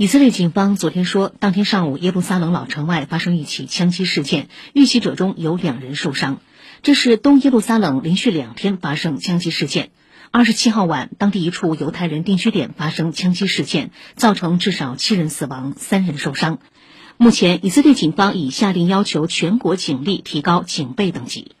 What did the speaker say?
以色列警方昨天说当天上午耶路撒冷老城外发生一起枪击事件遇袭者中有两人受伤。这是东耶路撒冷连续两天发生枪击事件。二十七号晚当地一处犹太人定居点发生枪击事件造成至少七人死亡三人受伤。目前以色列警方已下令要求全国警力提高警备等级。